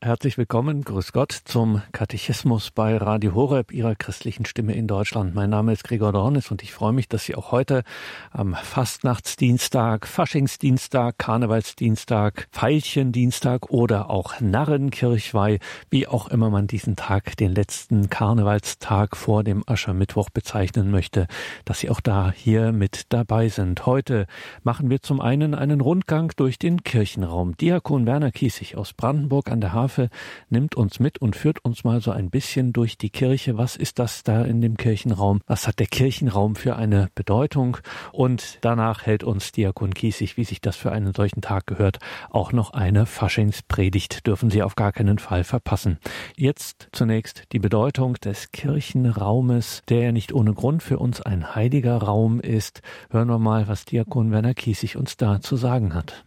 Herzlich willkommen, grüß Gott, zum Katechismus bei Radio Horeb, Ihrer christlichen Stimme in Deutschland. Mein Name ist Gregor Dornis und ich freue mich, dass Sie auch heute am Fastnachtsdienstag, Faschingsdienstag, Karnevalsdienstag, Veilchendienstag oder auch Narrenkirchweih, wie auch immer man diesen Tag, den letzten Karnevalstag vor dem Aschermittwoch bezeichnen möchte, dass Sie auch da hier mit dabei sind. Heute machen wir zum einen einen Rundgang durch den Kirchenraum. Diakon Werner Kiesig aus Brandenburg an der Havel Schafe nimmt uns mit und führt uns mal so ein bisschen durch die Kirche. Was ist das da in dem Kirchenraum? Was hat der Kirchenraum für eine Bedeutung? Und danach hält uns Diakon Kiesig, wie sich das für einen solchen Tag gehört, auch noch eine Faschingspredigt. Dürfen Sie auf gar keinen Fall verpassen. Jetzt zunächst die Bedeutung des Kirchenraumes, der ja nicht ohne Grund für uns ein heiliger Raum ist. Hören wir mal, was Diakon Werner Kiesig uns da zu sagen hat.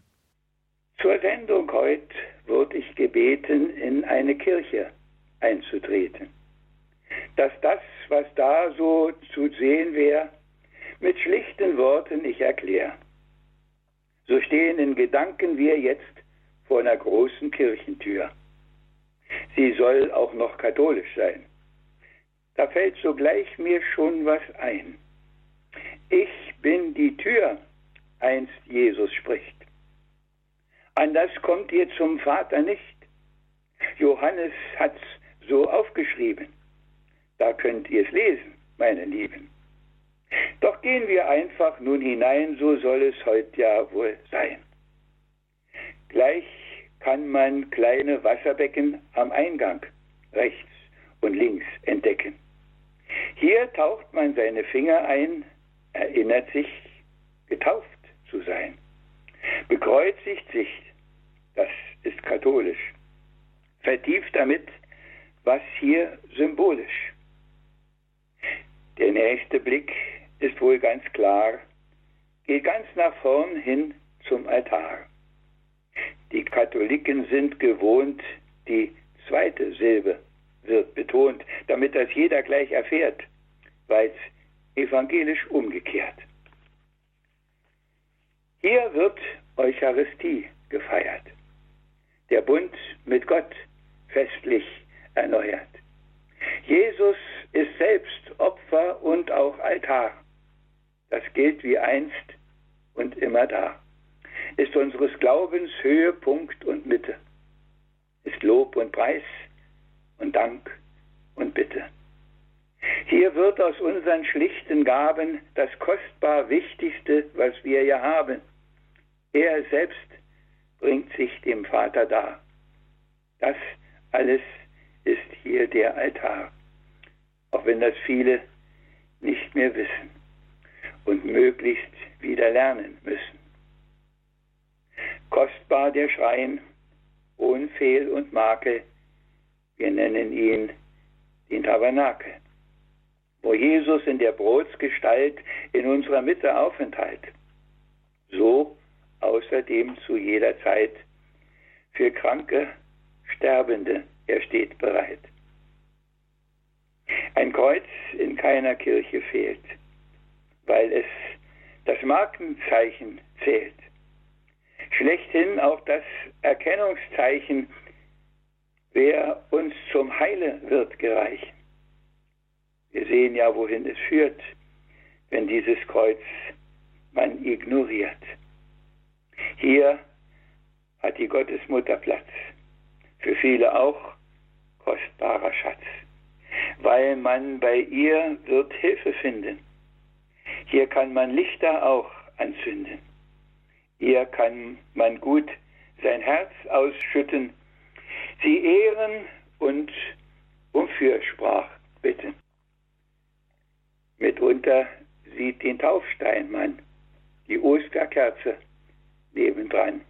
Zur Sendung heute wurde ich eine Kirche einzutreten. Dass das, was da so zu sehen wäre, mit schlichten Worten ich erkläre. So stehen in Gedanken wir jetzt vor einer großen Kirchentür. Sie soll auch noch katholisch sein. Da fällt sogleich mir schon was ein. Ich bin die Tür, einst Jesus spricht. Anders kommt ihr zum Vater nicht. Johannes hat's so aufgeschrieben. Da könnt ihr es lesen, meine Lieben. Doch gehen wir einfach nun hinein, so soll es heute ja wohl sein. Gleich kann man kleine Wasserbecken am Eingang rechts und links entdecken. Hier taucht man seine Finger ein, erinnert sich, getauft zu sein bekreuzigt sich, das ist katholisch, vertieft damit, was hier symbolisch. Der nächste Blick ist wohl ganz klar, geht ganz nach vorn hin zum Altar. Die Katholiken sind gewohnt, die zweite Silbe wird betont, damit das jeder gleich erfährt, weil es evangelisch umgekehrt. Hier wird Eucharistie gefeiert. Der Bund mit Gott festlich erneuert. Jesus ist selbst Opfer und auch Altar. Das gilt wie einst und immer da. Ist unseres Glaubens Höhepunkt und Mitte. Ist Lob und Preis und Dank und Bitte. Hier wird aus unseren schlichten Gaben das kostbar Wichtigste, was wir ja haben, er selbst bringt sich dem Vater dar. Das alles ist hier der Altar, auch wenn das viele nicht mehr wissen und möglichst wieder lernen müssen. Kostbar der Schrein, ohne Fehl und Makel, wir nennen ihn den Tabernakel, wo Jesus in der Brotsgestalt in unserer Mitte aufenthält. So außerdem zu jeder Zeit für Kranke, Sterbende, er steht bereit. Ein Kreuz in keiner Kirche fehlt, weil es das Markenzeichen zählt. Schlechthin auch das Erkennungszeichen, wer uns zum Heile wird gereichen. Wir sehen ja, wohin es führt, wenn dieses Kreuz man ignoriert. Hier hat die Gottesmutter Platz. Für viele auch kostbarer Schatz. Weil man bei ihr wird Hilfe finden. Hier kann man Lichter auch anzünden. Hier kann man gut sein Herz ausschütten, sie ehren und um Fürsprach bitten. Mitunter sieht den Taufstein man, die Osterkerze nebendran.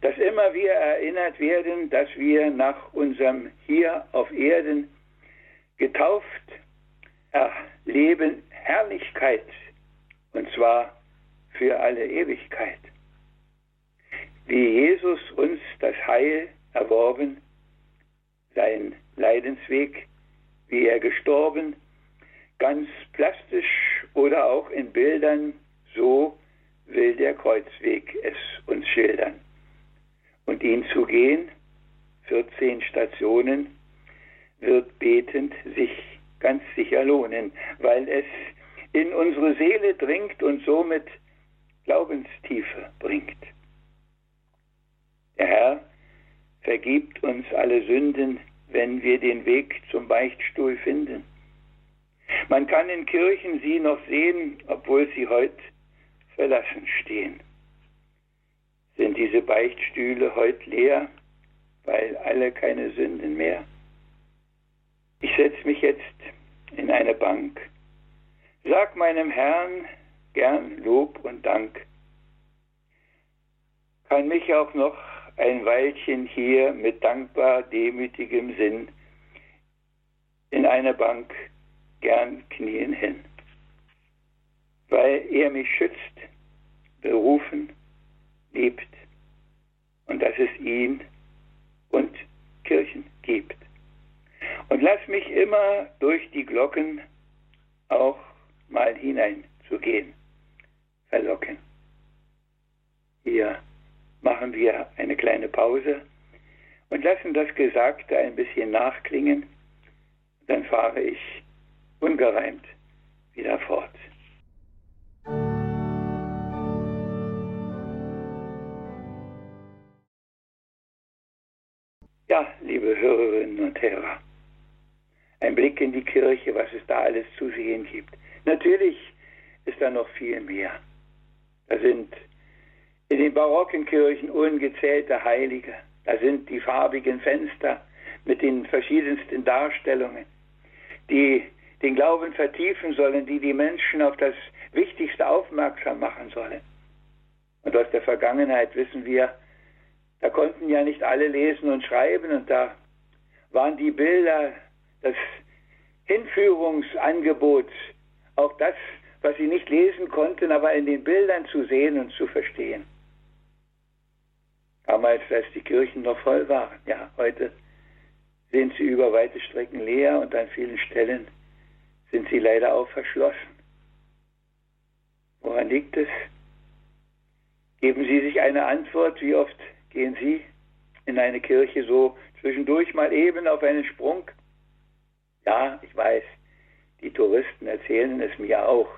Dass immer wir erinnert werden, dass wir nach unserem hier auf Erden getauft erleben Herrlichkeit, und zwar für alle Ewigkeit. Wie Jesus uns das Heil erworben, sein Leidensweg, wie er gestorben, ganz plastisch oder auch in Bildern so will der Kreuzweg es uns schildern. Und ihn zu gehen, 14 Stationen wird betend sich ganz sicher lohnen, weil es in unsere Seele dringt und somit Glaubenstiefe bringt. Der Herr vergibt uns alle Sünden, wenn wir den Weg zum Beichtstuhl finden. Man kann in Kirchen sie noch sehen, obwohl sie heute verlassen stehen. Sind diese Beichtstühle heute leer, weil alle keine Sünden mehr? Ich setze mich jetzt in eine Bank, sag meinem Herrn gern Lob und Dank. Kann mich auch noch ein Weilchen hier mit dankbar demütigem Sinn in eine Bank gern knien hin, weil er mich schützt, berufen, liebt und dass es ihn und Kirchen gibt. Und lass mich immer durch die Glocken auch mal hineinzugehen, verlocken. Hier machen wir eine kleine Pause und lassen das Gesagte ein bisschen nachklingen. Dann fahre ich ungereimt wieder fort. Ja, liebe Hörerinnen und Hörer, ein Blick in die Kirche, was es da alles zu sehen gibt. Natürlich ist da noch viel mehr. Da sind in den barocken Kirchen ungezählte Heilige. Da sind die farbigen Fenster mit den verschiedensten Darstellungen, die den Glauben vertiefen sollen, die die Menschen auf das Wichtigste aufmerksam machen sollen. Und aus der Vergangenheit wissen wir, da konnten ja nicht alle lesen und schreiben und da waren die Bilder, das Hinführungsangebot, auch das, was sie nicht lesen konnten, aber in den Bildern zu sehen und zu verstehen. Damals, als die Kirchen noch voll waren, ja, heute sind sie über weite Strecken leer und an vielen Stellen sind sie leider auch verschlossen. Woran liegt es? Geben Sie sich eine Antwort, wie oft gehen Sie in eine Kirche so zwischendurch mal eben auf einen Sprung? Ja, ich weiß, die Touristen erzählen es mir auch,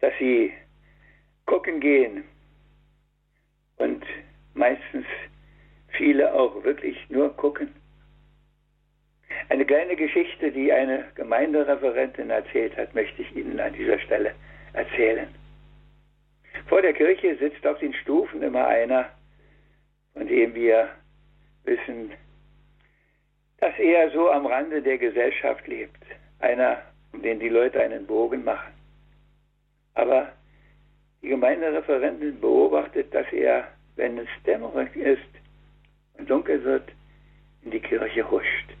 dass sie gucken gehen und meistens viele auch wirklich nur gucken eine kleine Geschichte, die eine Gemeindereferentin erzählt hat, möchte ich Ihnen an dieser Stelle erzählen. Vor der Kirche sitzt auf den Stufen immer einer, von dem wir wissen, dass er so am Rande der Gesellschaft lebt. Einer, um den die Leute einen Bogen machen. Aber die Gemeindereferentin beobachtet, dass er, wenn es dämmerig ist und dunkel wird, in die Kirche huscht.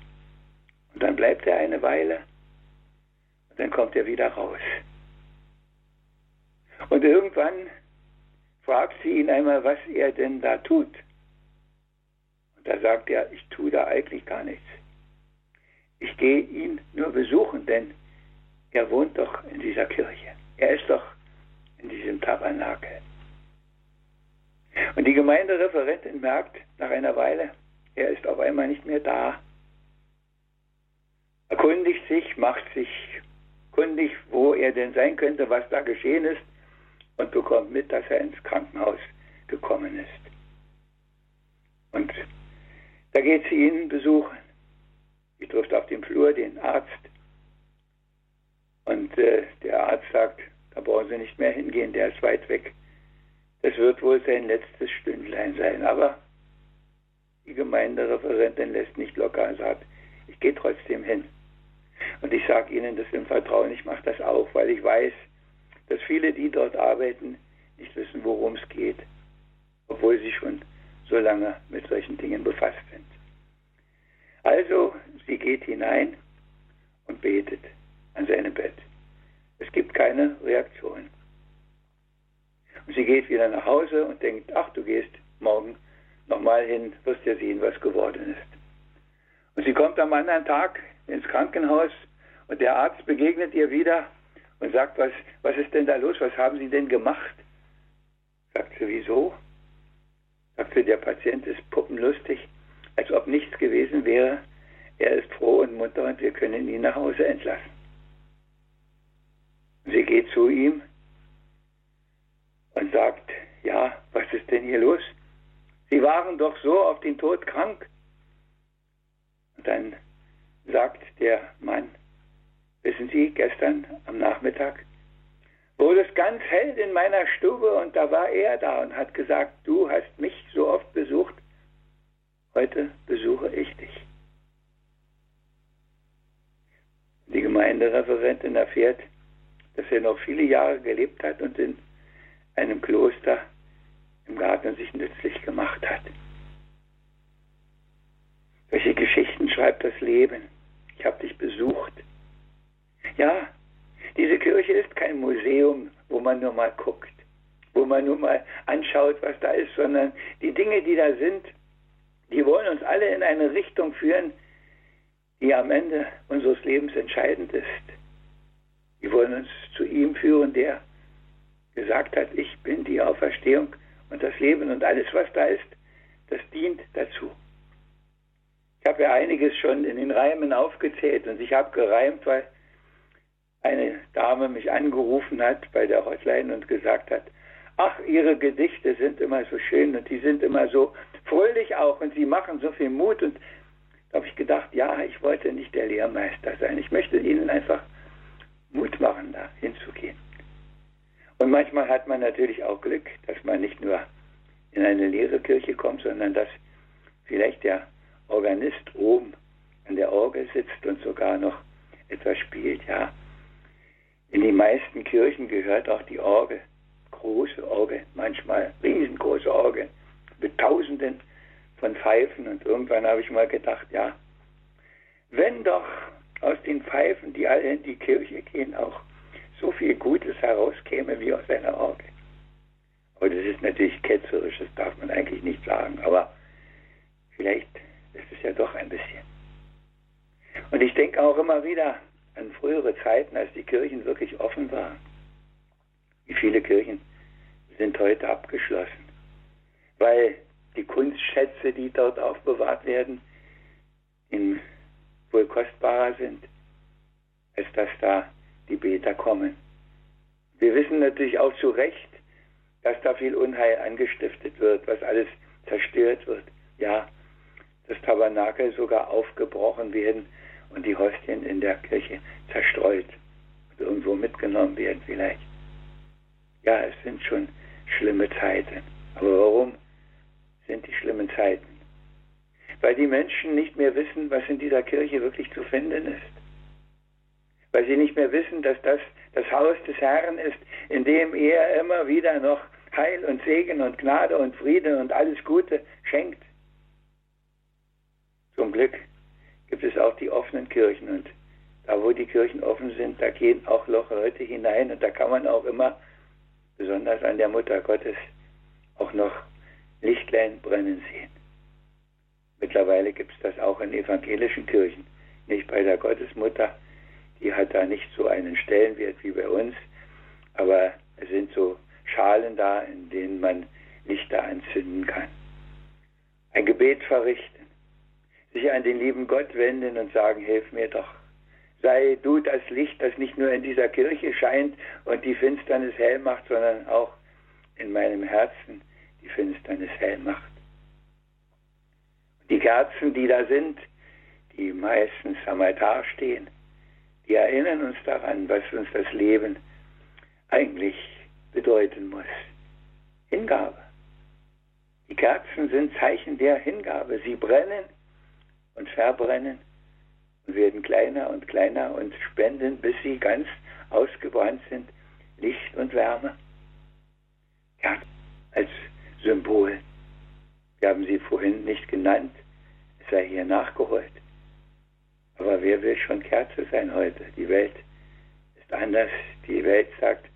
Und dann bleibt er eine Weile und dann kommt er wieder raus. Und irgendwann fragt sie ihn einmal, was er denn da tut. Da sagt er, ich tue da eigentlich gar nichts. Ich gehe ihn nur besuchen, denn er wohnt doch in dieser Kirche. Er ist doch in diesem Tabernakel. Und die Gemeindereferentin merkt nach einer Weile, er ist auf einmal nicht mehr da erkundigt sich, macht sich kundig, wo er denn sein könnte, was da geschehen ist und bekommt mit, dass er ins Krankenhaus gekommen ist. Und da geht sie ihn besuchen. Sie trifft auf dem Flur den Arzt und äh, der Arzt sagt, da brauchen Sie nicht mehr hingehen, der ist weit weg. Das wird wohl sein letztes Stündlein sein. Aber die Gemeindereferentin lässt nicht locker und sagt, ich gehe trotzdem hin. Und ich sage Ihnen das im Vertrauen, ich mache das auch, weil ich weiß, dass viele, die dort arbeiten, nicht wissen, worum es geht, obwohl sie schon so lange mit solchen Dingen befasst sind. Also, sie geht hinein und betet an seinem Bett. Es gibt keine Reaktion. Und sie geht wieder nach Hause und denkt, ach, du gehst morgen nochmal hin, wirst ja sehen, was geworden ist. Und sie kommt am anderen Tag ins Krankenhaus und der Arzt begegnet ihr wieder und sagt, was, was ist denn da los? Was haben Sie denn gemacht? Sagt sie, wieso? Sagt sie, der Patient ist puppenlustig. als ob nichts gewesen wäre. Er ist froh und munter und wir können ihn nach Hause entlassen. Sie geht zu ihm und sagt, ja, was ist denn hier los? Sie waren doch so auf den Tod krank. Und dann sagt der Mann, wissen Sie, gestern am Nachmittag wurde es ganz hell in meiner Stube und da war er da und hat gesagt, du hast mich so oft besucht, heute besuche ich dich. Die Gemeindereferentin erfährt, dass er noch viele Jahre gelebt hat und in einem Kloster im Garten sich nützlich gemacht hat. Welche Geschichten schreibt das Leben? Ich habe dich besucht. Ja, diese Kirche ist kein Museum, wo man nur mal guckt, wo man nur mal anschaut, was da ist, sondern die Dinge, die da sind, die wollen uns alle in eine Richtung führen, die am Ende unseres Lebens entscheidend ist. Die wollen uns zu ihm führen, der gesagt hat, ich bin die Auferstehung und das Leben und alles, was da ist, das dient dazu. Ich habe ja einiges schon in den Reimen aufgezählt und ich habe gereimt, weil eine Dame mich angerufen hat bei der Hotline und gesagt hat, ach, Ihre Gedichte sind immer so schön und die sind immer so fröhlich auch und Sie machen so viel Mut und da habe ich gedacht, ja, ich wollte nicht der Lehrmeister sein. Ich möchte Ihnen einfach Mut machen, da hinzugehen. Und manchmal hat man natürlich auch Glück, dass man nicht nur in eine leere Kirche kommt, sondern dass vielleicht der Organist oben an der Orgel sitzt und sogar noch etwas spielt, ja. Meisten Kirchen gehört auch die Orgel, große Orgel, manchmal riesengroße Orgel mit Tausenden von Pfeifen. Und irgendwann habe ich mal gedacht, ja, wenn doch aus den Pfeifen, die alle in die Kirche gehen, auch so viel Gutes herauskäme wie aus einer Orgel. Aber das ist natürlich ketzerisch, das darf man eigentlich nicht sagen, aber vielleicht ist es ja doch ein bisschen. Und ich denke auch immer wieder, an frühere Zeiten, als die Kirchen wirklich offen waren. Wie viele Kirchen sind heute abgeschlossen, weil die Kunstschätze, die dort aufbewahrt werden, in wohl kostbarer sind, als dass da die Beter kommen. Wir wissen natürlich auch zu Recht, dass da viel Unheil angestiftet wird, was alles zerstört wird. Ja, das Tabernakel sogar aufgebrochen werden und die Hostien in der Kirche zerstreut und irgendwo mitgenommen werden vielleicht. Ja, es sind schon schlimme Zeiten. Aber warum sind die schlimmen Zeiten? Weil die Menschen nicht mehr wissen, was in dieser Kirche wirklich zu finden ist. Weil sie nicht mehr wissen, dass das das Haus des Herrn ist, in dem er immer wieder noch Heil und Segen und Gnade und Frieden und alles Gute schenkt. Zum Glück gibt es auch die offenen Kirchen. Und da, wo die Kirchen offen sind, da gehen auch Leute hinein. Und da kann man auch immer, besonders an der Mutter Gottes, auch noch Lichtlein brennen sehen. Mittlerweile gibt es das auch in evangelischen Kirchen, nicht bei der Gottesmutter. Die hat da nicht so einen Stellenwert wie bei uns, aber es sind so Schalen da, in denen man Lichter anzünden kann. Ein Gebet verrichten sich an den lieben Gott wenden und sagen, hilf mir doch. Sei du das Licht, das nicht nur in dieser Kirche scheint und die Finsternis hell macht, sondern auch in meinem Herzen die Finsternis hell macht. Die Kerzen, die da sind, die meistens am Altar stehen, die erinnern uns daran, was uns das Leben eigentlich bedeuten muss. Hingabe. Die Kerzen sind Zeichen der Hingabe. Sie brennen und verbrennen und werden kleiner und kleiner und spenden, bis sie ganz ausgebrannt sind, Licht und Wärme. Ja, als Symbol. Wir haben sie vorhin nicht genannt, es sei hier nachgeholt. Aber wer will schon Kerze sein heute? Die Welt ist anders. Die Welt sagt,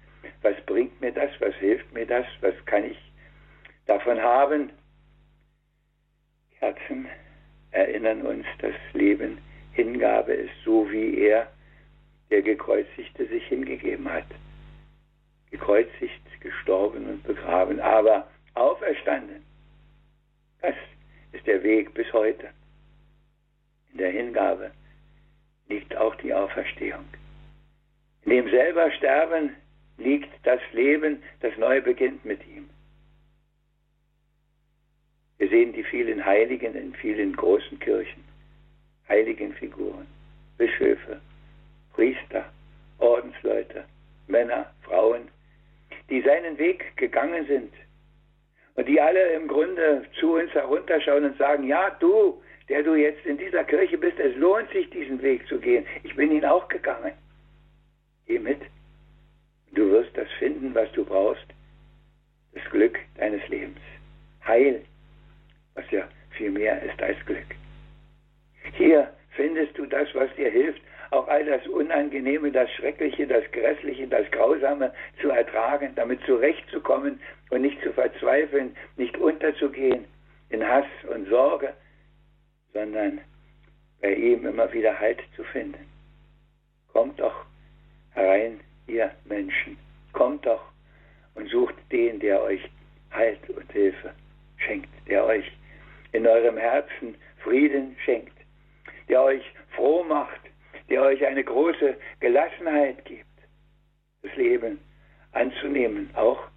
was bringt mir das? Was hilft mir das? Was kann ich davon haben? Kerzen erinnern uns, dass Leben Hingabe ist, so wie er, der Gekreuzigte, sich hingegeben hat. Gekreuzigt, gestorben und begraben, aber auferstanden. Das ist der Weg bis heute. In der Hingabe liegt auch die Auferstehung. In dem selber Sterben liegt das Leben, das neu beginnt mit ihm. Wir sehen die vielen Heiligen in vielen großen Kirchen, heiligen Figuren, Bischöfe, Priester, Ordensleute, Männer, Frauen, die seinen Weg gegangen sind und die alle im Grunde zu uns herunterschauen und sagen, ja, du, der du jetzt in dieser Kirche bist, es lohnt sich, diesen Weg zu gehen. Ich bin ihn auch gegangen. Geh mit. Du wirst das finden, was du brauchst. Das Glück deines Lebens. Heil, was ja viel mehr ist als Glück. Hier findest du das, was dir hilft, auch all das Unangenehme, das Schreckliche, das Grässliche, das Grausame zu ertragen, damit zurechtzukommen und nicht zu verzweifeln, nicht unterzugehen in Hass und Sorge, sondern bei ihm immer wieder Halt zu finden. Kommt doch herein, ihr Menschen, kommt doch und sucht den, der euch Halt und Hilfe schenkt, der euch in eurem Herzen Frieden schenkt, der euch froh macht, der euch eine große Gelassenheit gibt, das Leben anzunehmen, auch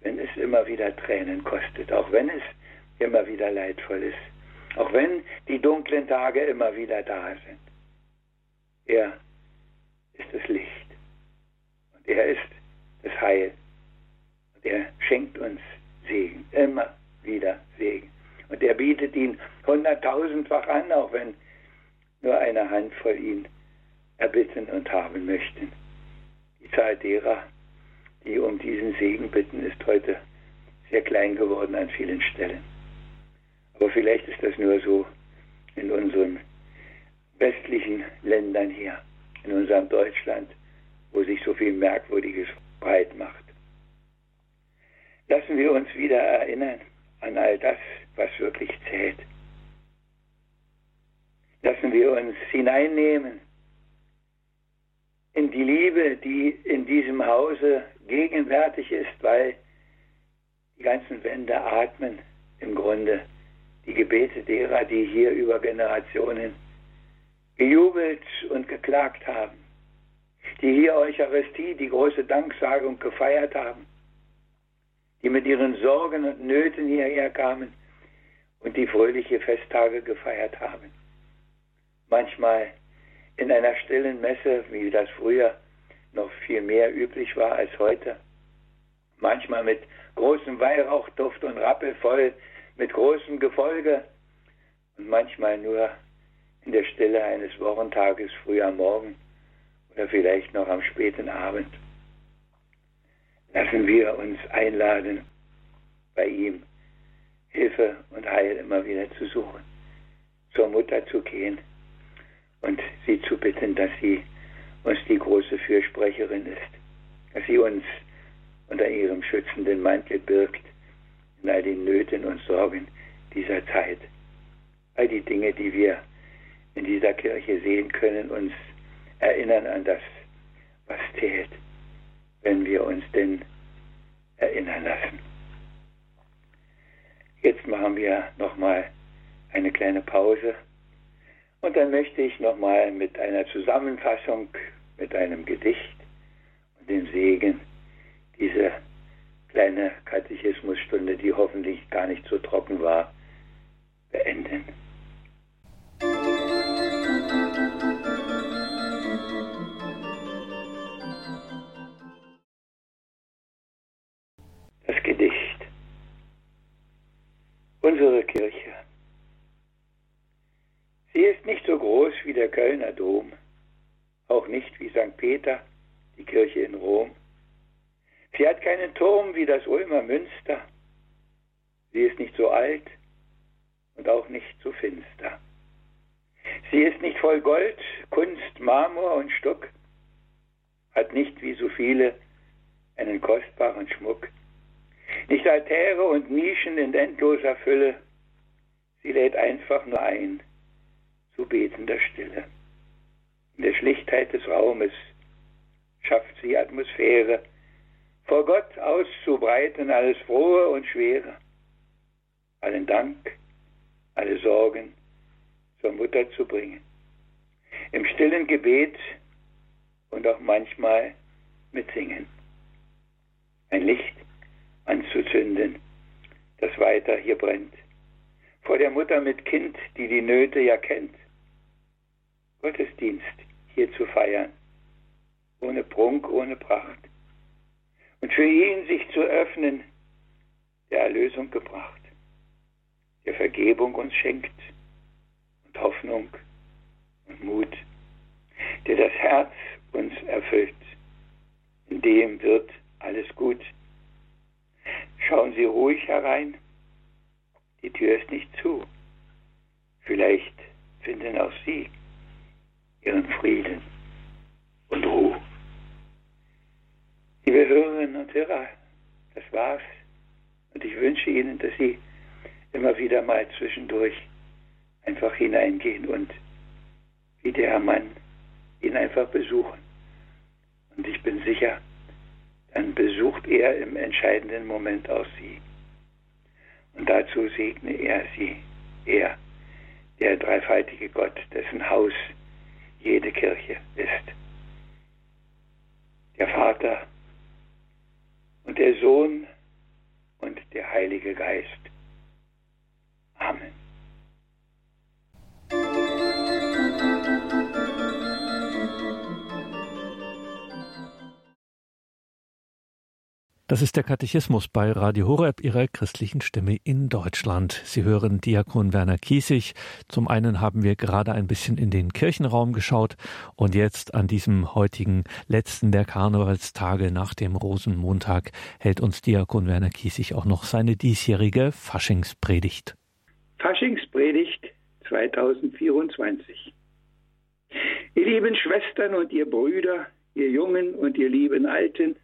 wenn es immer wieder Tränen kostet, auch wenn es immer wieder leidvoll ist. Auch wenn die dunklen Tage immer wieder da sind. Er ist das Licht. Und er ist das Heil. Und er schenkt uns Segen. Immer wieder Segen. Und er bietet ihn hunderttausendfach an, auch wenn nur eine Handvoll ihn erbitten und haben möchten. Die Zahl derer, die um diesen Segen bitten, ist heute sehr klein geworden an vielen Stellen. Aber vielleicht ist das nur so in unseren westlichen Ländern hier, in unserem Deutschland, wo sich so viel Merkwürdiges breit macht. Lassen wir uns wieder erinnern an all das, was wirklich zählt. Lassen wir uns hineinnehmen in die Liebe, die in diesem Hause gegenwärtig ist, weil die ganzen Wände atmen im Grunde die Gebete derer, die hier über Generationen gejubelt und geklagt haben, die hier Eucharistie, die große Danksagung gefeiert haben, die mit ihren Sorgen und Nöten hierher kamen und die fröhliche Festtage gefeiert haben. Manchmal in einer stillen Messe, wie das früher noch viel mehr üblich war als heute, manchmal mit großem Weihrauchduft und rappelvoll mit großem Gefolge und manchmal nur in der Stille eines Wochentages früh am Morgen oder vielleicht noch am späten Abend. Lassen wir uns einladen, bei ihm Hilfe und Heil immer wieder zu suchen, zur Mutter zu gehen und sie zu bitten, dass sie uns die große Fürsprecherin ist, dass sie uns unter ihrem schützenden Mantel birgt in all den Nöten und Sorgen dieser Zeit. All die Dinge, die wir in dieser Kirche sehen können, uns erinnern an das, was zählt, wenn wir uns denn erinnern lassen. Jetzt machen wir nochmal eine kleine Pause und dann möchte ich nochmal mit einer Zusammenfassung, mit einem Gedicht und dem Segen diese kleine Katechismusstunde, die hoffentlich gar nicht so trocken war, beenden. Unsere Kirche. Sie ist nicht so groß wie der Kölner Dom, auch nicht wie St. Peter, die Kirche in Rom Sie hat keinen Turm wie das Ulmer Münster. Sie ist nicht so alt und auch nicht so finster. Sie ist nicht voll Gold, Kunst, Marmor und Stuck, hat nicht wie so viele einen kostbaren Schmuck, nicht Altäre und Nischen in endloser Fülle, sie lädt einfach nur ein zu betender Stille. In der Schlichtheit des Raumes schafft sie Atmosphäre, vor Gott auszubreiten alles Frohe und Schwere. Allen Dank alle Sorgen zur Mutter zu bringen. Im stillen Gebet und auch manchmal mit Singen. Ein Licht anzuzünden, das weiter hier brennt. Vor der Mutter mit Kind, die die Nöte ja kennt. Gottesdienst hier zu feiern, ohne Prunk, ohne Pracht. Und für ihn sich zu öffnen, der Erlösung gebracht, der Vergebung uns schenkt und Hoffnung und Mut, der das Herz uns erfüllt. In dem wird alles gut. Schauen Sie ruhig herein. Die Tür ist nicht zu. Vielleicht finden auch Sie Ihren Frieden und Ruhe. Liebe Hörerinnen und Hörer, das war's. Und ich wünsche Ihnen, dass Sie immer wieder mal zwischendurch einfach hineingehen und wie der Herr Mann ihn einfach besuchen. Und ich bin sicher, dann besucht er im entscheidenden Moment auch Sie. Und dazu segne er Sie, er, der dreifaltige Gott, dessen Haus jede Kirche ist. Der Vater und der Sohn und der Heilige Geist. Amen. Das ist der Katechismus bei Radio Horeb, Ihrer christlichen Stimme in Deutschland. Sie hören Diakon Werner Kiesig. Zum einen haben wir gerade ein bisschen in den Kirchenraum geschaut und jetzt an diesem heutigen letzten der Karnevalstage nach dem Rosenmontag hält uns Diakon Werner Kiesig auch noch seine diesjährige Faschingspredigt. Faschingspredigt 2024. Ihr lieben Schwestern und ihr Brüder, ihr Jungen und ihr lieben Alten,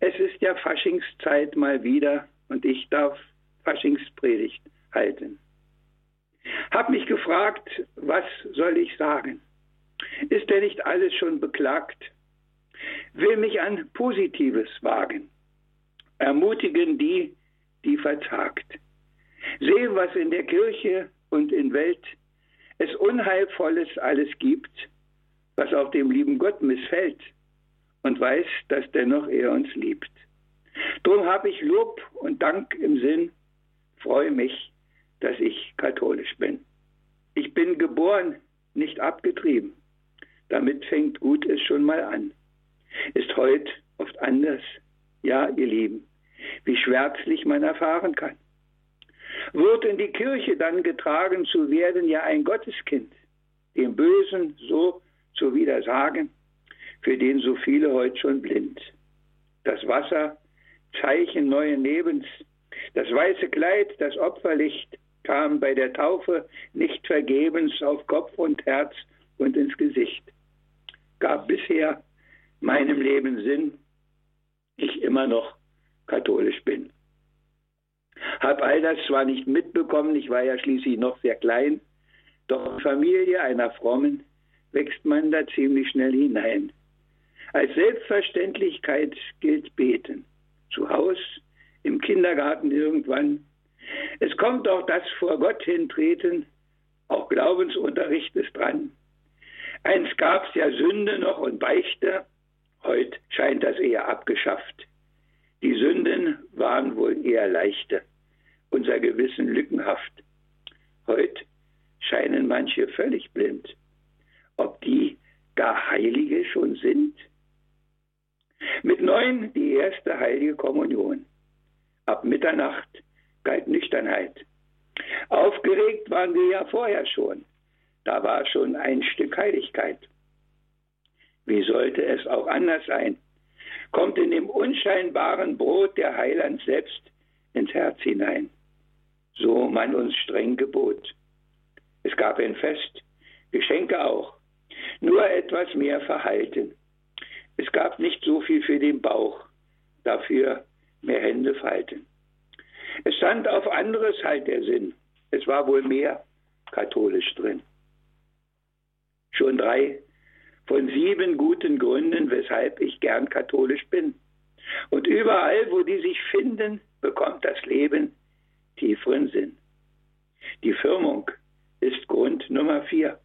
es ist ja Faschingszeit mal wieder und ich darf Faschingspredigt halten. Hab mich gefragt, was soll ich sagen? Ist denn nicht alles schon beklagt? Will mich an Positives wagen, ermutigen die, die verzagt. Sehen, was in der Kirche und in Welt es Unheilvolles alles gibt, was auch dem lieben Gott missfällt und weiß, dass dennoch er uns liebt. Drum habe ich Lob und Dank im Sinn, freue mich, dass ich katholisch bin. Ich bin geboren, nicht abgetrieben. Damit fängt gut es schon mal an. Ist heute oft anders, ja, ihr Lieben, wie schwärzlich man erfahren kann. Wird in die Kirche dann getragen zu werden, ja ein Gotteskind, dem Bösen so zu widersagen, für den so viele heute schon blind. Das Wasser, Zeichen neuen Lebens, das weiße Kleid, das Opferlicht kam bei der Taufe nicht vergebens auf Kopf und Herz und ins Gesicht. Gab bisher meinem Leben Sinn, ich immer noch katholisch bin. Hab all das zwar nicht mitbekommen, ich war ja schließlich noch sehr klein, doch Familie einer Frommen wächst man da ziemlich schnell hinein. Als Selbstverständlichkeit gilt Beten. Zu Haus, im Kindergarten irgendwann. Es kommt auch das vor Gott hintreten, auch Glaubensunterricht ist dran. Einst gab's ja Sünde noch und Beichte, heute scheint das eher abgeschafft. Die Sünden waren wohl eher leichte, unser Gewissen lückenhaft. Heute scheinen manche völlig blind. Ob die gar Heilige schon sind? Mit neun die erste heilige Kommunion. Ab Mitternacht galt Nüchternheit. Aufgeregt waren wir ja vorher schon. Da war schon ein Stück Heiligkeit. Wie sollte es auch anders sein? Kommt in dem unscheinbaren Brot der Heiland selbst ins Herz hinein. So man uns streng gebot. Es gab ein Fest, Geschenke auch, nur etwas mehr verhalten. Es gab nicht so viel für den Bauch, dafür mehr Hände falten. Es stand auf anderes halt der Sinn. Es war wohl mehr katholisch drin. Schon drei von sieben guten Gründen, weshalb ich gern katholisch bin. Und überall, wo die sich finden, bekommt das Leben tieferen Sinn. Die Firmung ist Grund Nummer vier.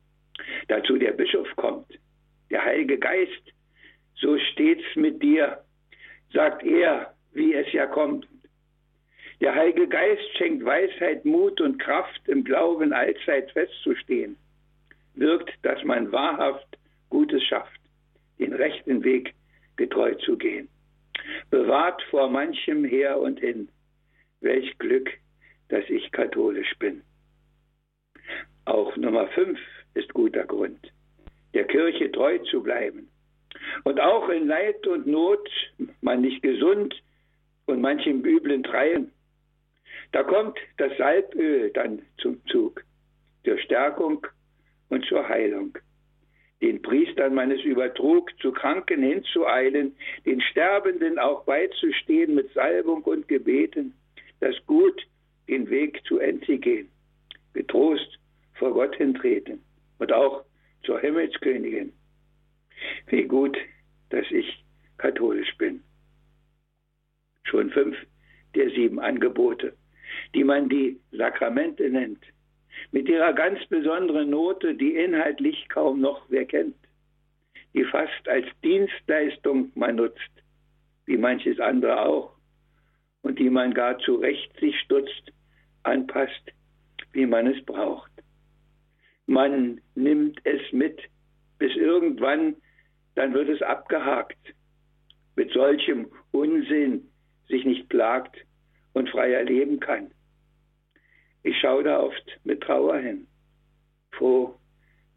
Dazu der Bischof kommt, der Heilige Geist, so steht's mit dir, sagt er, wie es ja kommt. Der Heilige Geist schenkt Weisheit, Mut und Kraft, im Glauben allzeit festzustehen, wirkt, dass man wahrhaft Gutes schafft, den rechten Weg getreu zu gehen. Bewahrt vor manchem her und hin. Welch Glück, dass ich katholisch bin. Auch Nummer fünf ist guter Grund, der Kirche treu zu bleiben. Und auch in Leid und Not, man nicht gesund und manchem üblen Treiben, da kommt das Salböl dann zum Zug, zur Stärkung und zur Heilung. Den Priestern man es übertrug, zu Kranken hinzueilen, den Sterbenden auch beizustehen mit Salbung und Gebeten, das Gut den Weg zu Ende gehen, getrost vor Gott hintreten und auch zur Himmelskönigin. Wie gut, dass ich katholisch bin. Schon fünf der sieben Angebote, die man die Sakramente nennt, mit ihrer ganz besonderen Note, die inhaltlich kaum noch wer kennt, die fast als Dienstleistung man nutzt, wie manches andere auch, und die man gar zu Recht sich stutzt, anpasst, wie man es braucht. Man nimmt es mit, bis irgendwann, dann wird es abgehakt. Mit solchem Unsinn sich nicht plagt und frei erleben kann. Ich schaue da oft mit Trauer hin, froh,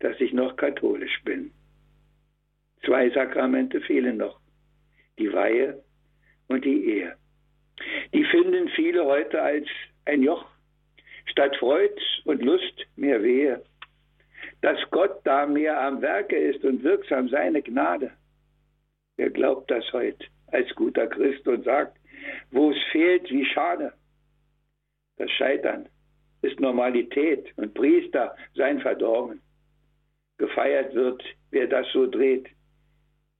dass ich noch katholisch bin. Zwei Sakramente fehlen noch, die Weihe und die Ehe. Die finden viele heute als ein Joch, statt Freud und Lust mehr Wehe dass Gott da mehr am Werke ist und wirksam seine Gnade. Wer glaubt das heute als guter Christ und sagt, wo es fehlt, wie schade. Das Scheitern ist Normalität und Priester sein Verdorben. Gefeiert wird, wer das so dreht.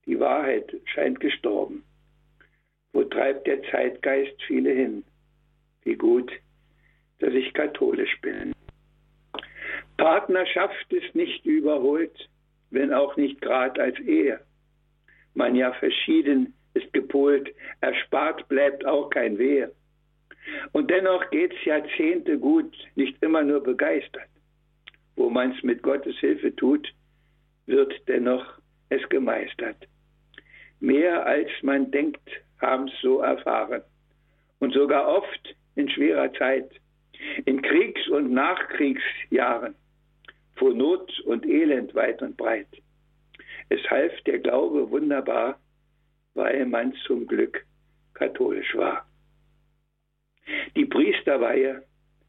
Die Wahrheit scheint gestorben. Wo treibt der Zeitgeist viele hin? Wie gut, dass ich katholisch bin. Partnerschaft ist nicht überholt, wenn auch nicht grad als Ehe. Man ja verschieden ist gepolt, erspart bleibt auch kein Wehe. Und dennoch geht's Jahrzehnte gut, nicht immer nur begeistert. Wo man's mit Gottes Hilfe tut, wird dennoch es gemeistert. Mehr als man denkt, haben's so erfahren. Und sogar oft in schwerer Zeit, in Kriegs- und Nachkriegsjahren vor Not und Elend weit und breit. Es half der Glaube wunderbar, weil man zum Glück katholisch war. Die Priesterweihe,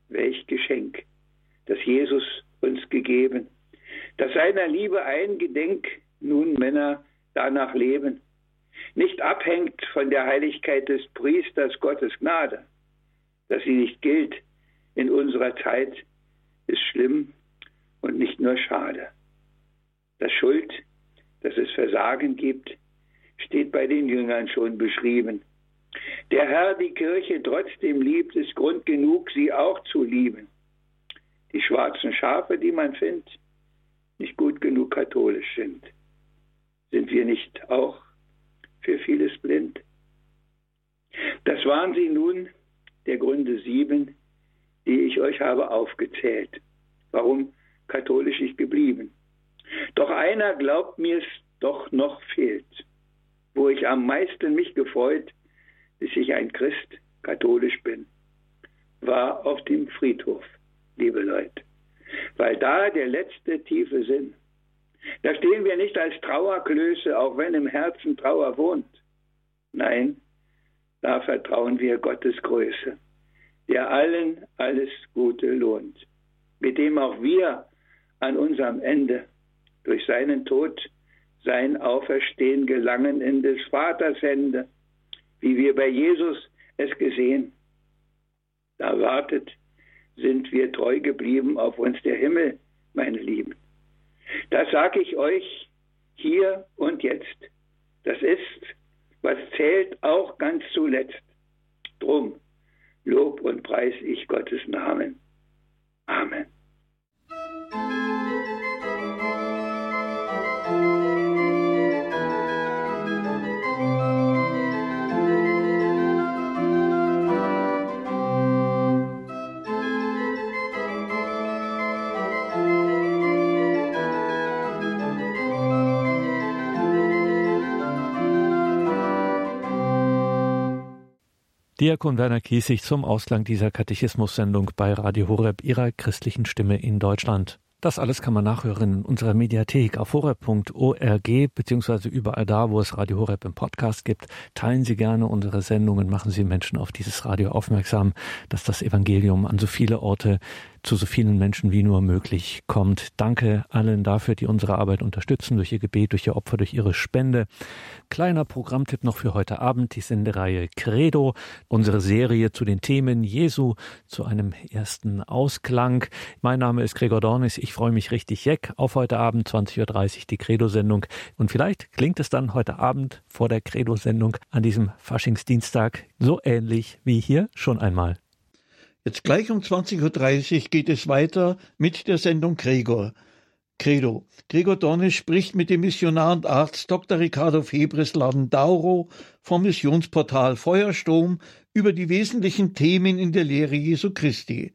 welch Geschenk, das Jesus uns gegeben, dass seiner Liebe eingedenk nun Männer danach leben, nicht abhängt von der Heiligkeit des Priesters Gottes Gnade, dass sie nicht gilt in unserer Zeit, ist schlimm und nicht nur schade. Das Schuld, dass es Versagen gibt, steht bei den Jüngern schon beschrieben. Der Herr die Kirche trotzdem liebt, ist Grund genug, sie auch zu lieben. Die schwarzen Schafe, die man findet, nicht gut genug katholisch sind. Sind wir nicht auch für vieles blind? Das waren sie nun, der Gründe sieben, die ich euch habe aufgezählt. Warum katholisch ich geblieben. Doch einer glaubt mir es doch noch fehlt, wo ich am meisten mich gefreut, bis ich ein Christ katholisch bin, war auf dem Friedhof, liebe Leute, weil da der letzte tiefe Sinn. Da stehen wir nicht als Trauerklöße, auch wenn im Herzen Trauer wohnt. Nein, da vertrauen wir Gottes Größe, der allen alles Gute lohnt, mit dem auch wir an unserem Ende durch seinen Tod, sein Auferstehen gelangen in des Vaters Hände, wie wir bei Jesus es gesehen. Da wartet, sind wir treu geblieben auf uns der Himmel, meine Lieben. Das sage ich euch hier und jetzt. Das ist, was zählt auch ganz zuletzt. Drum Lob und Preis ich Gottes Namen. Amen. Diakon Werner Kiesig zum Ausklang dieser Katechismus-Sendung bei Radio Horeb, ihrer christlichen Stimme in Deutschland. Das alles kann man nachhören in unserer Mediathek auf horeb.org beziehungsweise überall da, wo es Radio Horeb im Podcast gibt. Teilen Sie gerne unsere Sendungen, machen Sie Menschen auf dieses Radio aufmerksam, dass das Evangelium an so viele Orte zu so vielen Menschen wie nur möglich kommt. Danke allen dafür, die unsere Arbeit unterstützen, durch ihr Gebet, durch ihr Opfer, durch ihre Spende. Kleiner Programmtipp noch für heute Abend, die Sendereihe Credo, unsere Serie zu den Themen Jesu, zu einem ersten Ausklang. Mein Name ist Gregor Dornis, ich freue mich richtig jeck auf heute Abend, 20.30 Uhr, die Credo-Sendung. Und vielleicht klingt es dann heute Abend vor der Credo-Sendung an diesem Faschingsdienstag so ähnlich wie hier schon einmal. Jetzt gleich um 20.30 Uhr geht es weiter mit der Sendung Gregor. Credo. Gregor Dornisch spricht mit dem Missionar und Arzt Dr. Ricardo Febres Ladendauro vom Missionsportal Feuersturm über die wesentlichen Themen in der Lehre Jesu Christi.